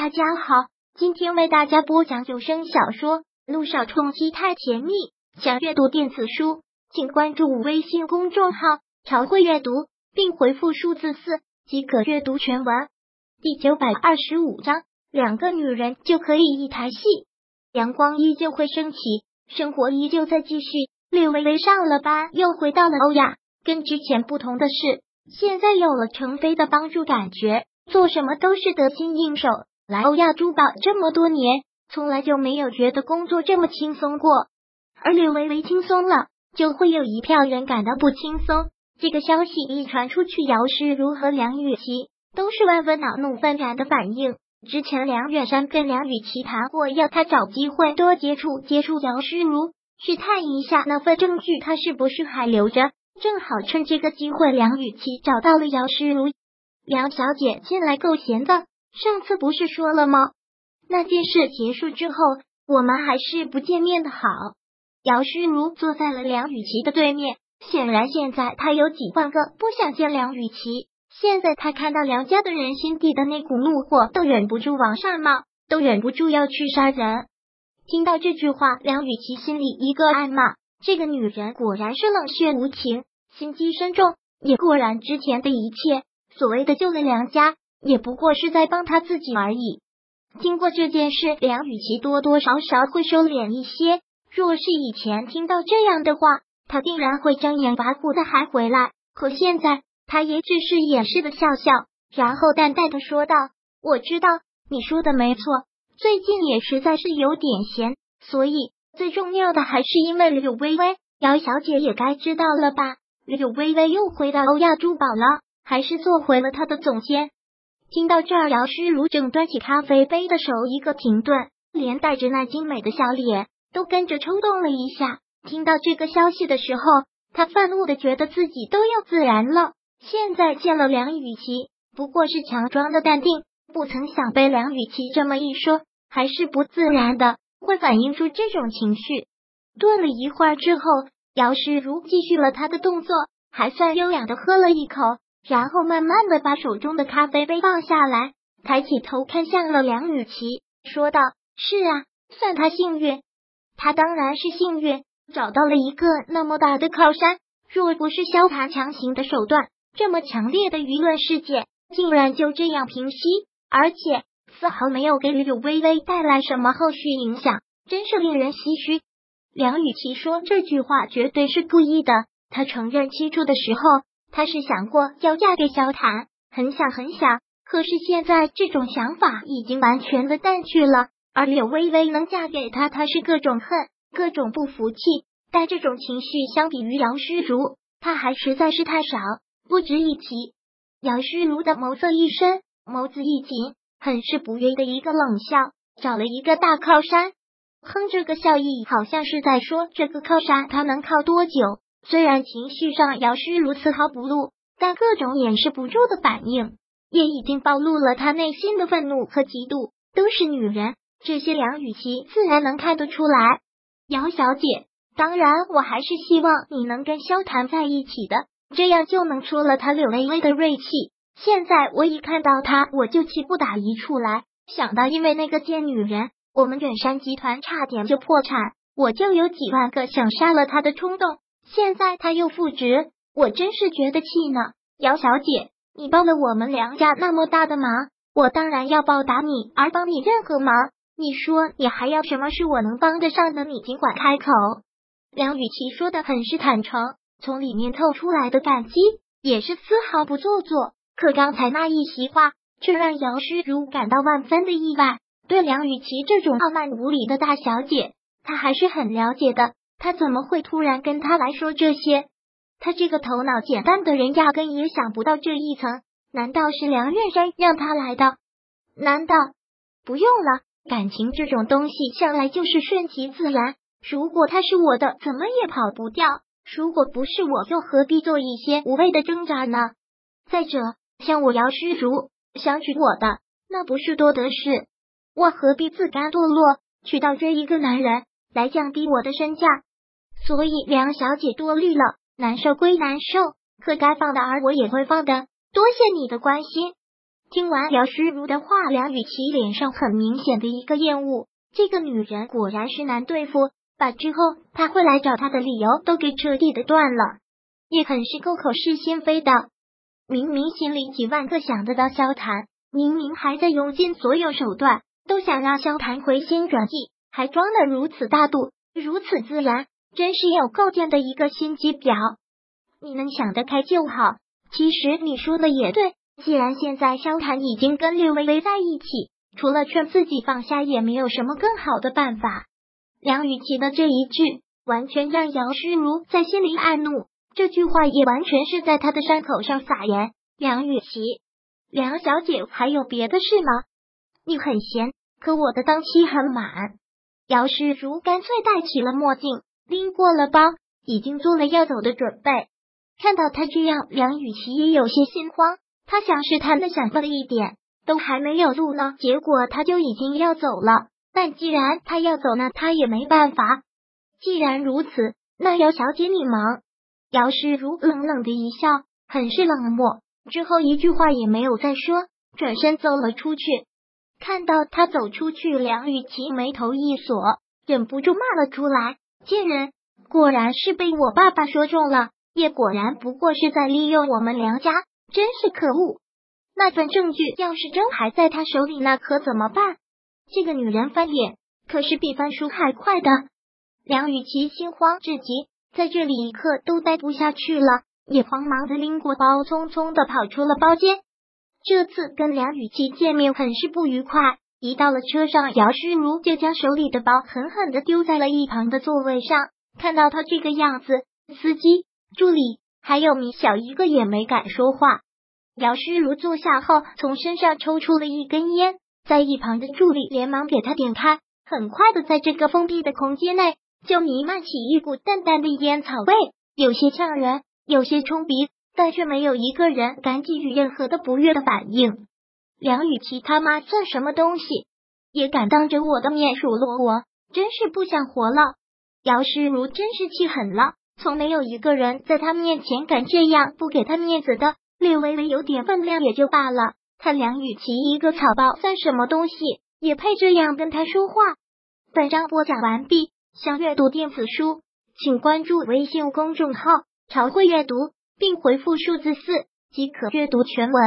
大家好，今天为大家播讲有声小说《路上冲击太甜蜜》。想阅读电子书，请关注微信公众号“朝会阅读”，并回复数字四即可阅读全文。第九百二十五章，两个女人就可以一台戏。阳光依旧会升起，生活依旧在继续。略微微上了班，又回到了欧亚。跟之前不同的是，现在有了程飞的帮助，感觉做什么都是得心应手。来欧亚珠宝这么多年，从来就没有觉得工作这么轻松过。而柳微微轻松了，就会有一票人感到不轻松。这个消息一传出去，姚诗如和梁雨琪都是万分恼怒愤然的反应。之前梁远山跟梁雨琪谈过，要他找机会多接触接触姚诗如，去探一下那份证据他是不是还留着。正好趁这个机会，梁雨琪找到了姚诗如。梁小姐近来够闲的。上次不是说了吗？那件事结束之后，我们还是不见面的好。姚诗如坐在了梁雨琪的对面，显然现在他有几万个不想见梁雨琪。现在他看到梁家的人心底的那股怒火，都忍不住往上冒，都忍不住要去杀人。听到这句话，梁雨琪心里一个暗骂：这个女人果然是冷血无情，心机深重，也果然之前的一切所谓的救了梁家。也不过是在帮他自己而已。经过这件事，梁雨琪多多少少会收敛一些。若是以前听到这样的话，他定然会张眼拔虎的还回来。可现在，他也只是掩饰的笑笑，然后淡淡的说道：“我知道你说的没错，最近也实在是有点闲，所以最重要的还是因为柳微微。姚小姐也该知道了吧？柳微微又回到欧亚珠宝了，还是做回了他的总监？”听到这儿，姚诗如正端起咖啡杯的手一个停顿，连带着那精美的笑脸都跟着抽动了一下。听到这个消息的时候，他愤怒的觉得自己都要自燃了。现在见了梁雨琪，不过是强装的淡定，不曾想被梁雨琪这么一说，还是不自然的会反映出这种情绪。顿了一会儿之后，姚诗如继续了他的动作，还算优雅的喝了一口。然后慢慢的把手中的咖啡杯放下来，抬起头看向了梁雨琪，说道：“是啊，算他幸运。他当然是幸运，找到了一个那么大的靠山。若不是萧谈强行的手段，这么强烈的舆论事件竟然就这样平息，而且丝毫没有给柳微微带来什么后续影响，真是令人唏嘘。”梁雨琪说这句话绝对是故意的，他承认起初的时候。他是想过要嫁给萧谈，很想很想，可是现在这种想法已经完全的淡去了。而柳微微能嫁给他，他是各种恨，各种不服气。但这种情绪相比于姚诗如，他还实在是太少，不值一提。姚诗如的眸色一深，眸子一紧，很是不悦的一个冷笑，找了一个大靠山，哼，这个笑意好像是在说这个靠山他能靠多久。虽然情绪上姚诗如丝毫不露，但各种掩饰不住的反应也已经暴露了他内心的愤怒和嫉妒。都是女人，这些梁雨琪自然能看得出来。姚小姐，当然我还是希望你能跟萧谈在一起的，这样就能出了他柳微微的锐气。现在我一看到他，我就气不打一处来。想到因为那个贱女人，我们远山集团差点就破产，我就有几万个想杀了他的冲动。现在他又复职，我真是觉得气呢。姚小姐，你帮了我们梁家那么大的忙，我当然要报答你，而帮你任何忙。你说你还要什么是我能帮得上的？你尽管开口。梁雨琪说的很是坦诚，从里面透出来的感激也是丝毫不做作。可刚才那一席话，却让姚诗如感到万分的意外。对梁雨琪这种傲慢无礼的大小姐，她还是很了解的。他怎么会突然跟他来说这些？他这个头脑简单的人压根也想不到这一层。难道是梁院山让他来的？难道不用了？感情这种东西向来就是顺其自然。如果他是我的，怎么也跑不掉；如果不是我，又何必做一些无谓的挣扎呢？再者，像我姚诗如想娶我的，那不是多得是？我何必自甘堕落，去倒追一个男人来降低我的身价？所以梁小姐多虑了，难受归难受，可该放的儿我也会放的。多谢你的关心。听完姚诗如的话，梁雨琪脸上很明显的一个厌恶。这个女人果然是难对付，把之后他会来找她的理由都给彻底的断了，也很是够口是心非的。明明心里几万个想得到萧谈，明明还在用尽所有手段，都想让萧谈回心转意，还装的如此大度，如此自然，真是有够贱的一个心机婊。你能想得开就好。其实你说的也对。既然现在萧谈已经跟略微微在一起，除了劝自己放下，也没有什么更好的办法。梁雨琪的这一句，完全让姚诗如在心里暗怒。这句话也完全是在他的伤口上撒盐。梁雨琪，梁小姐还有别的事吗？你很闲，可我的档期很满。姚诗如干脆戴起了墨镜，拎过了包，已经做了要走的准备。看到他这样，梁雨琪也有些心慌。他想试探的想了一点，都还没有录呢，结果他就已经要走了。但既然他要走，那他也没办法。既然如此，那姚小姐你忙。姚诗如冷冷的一笑，很是冷漠，之后一句话也没有再说，转身走了出去。看到他走出去，梁雨琪眉头一锁，忍不住骂了出来：“贱人，果然是被我爸爸说中了，也果然不过是在利用我们梁家。”真是可恶！那份证据要是真还在他手里，那可怎么办？这个女人翻脸可是比翻书还快的。梁雨琪心慌至极，在这里一刻都待不下去了，也慌忙的拎过包，匆匆的跑出了包间。这次跟梁雨琪见面很是不愉快。一到了车上，姚诗如就将手里的包狠狠的丢在了一旁的座位上。看到他这个样子，司机、助理。还有米小一个也没敢说话。姚诗如坐下后，从身上抽出了一根烟，在一旁的助理连忙给他点开。很快的，在这个封闭的空间内，就弥漫起一股淡淡的烟草味，有些呛人，有些冲鼻，但却没有一个人敢给予任何的不悦的反应。梁雨琪他妈算什么东西，也敢当着我的面数落我，真是不想活了。姚诗如真是气狠了。从没有一个人在他面前敢这样不给他面子的。略微微有点分量也就罢了，他梁雨琪一个草包算什么东西，也配这样跟他说话？本章播讲完毕，想阅读电子书，请关注微信公众号“朝会阅读”，并回复数字四即可阅读全文。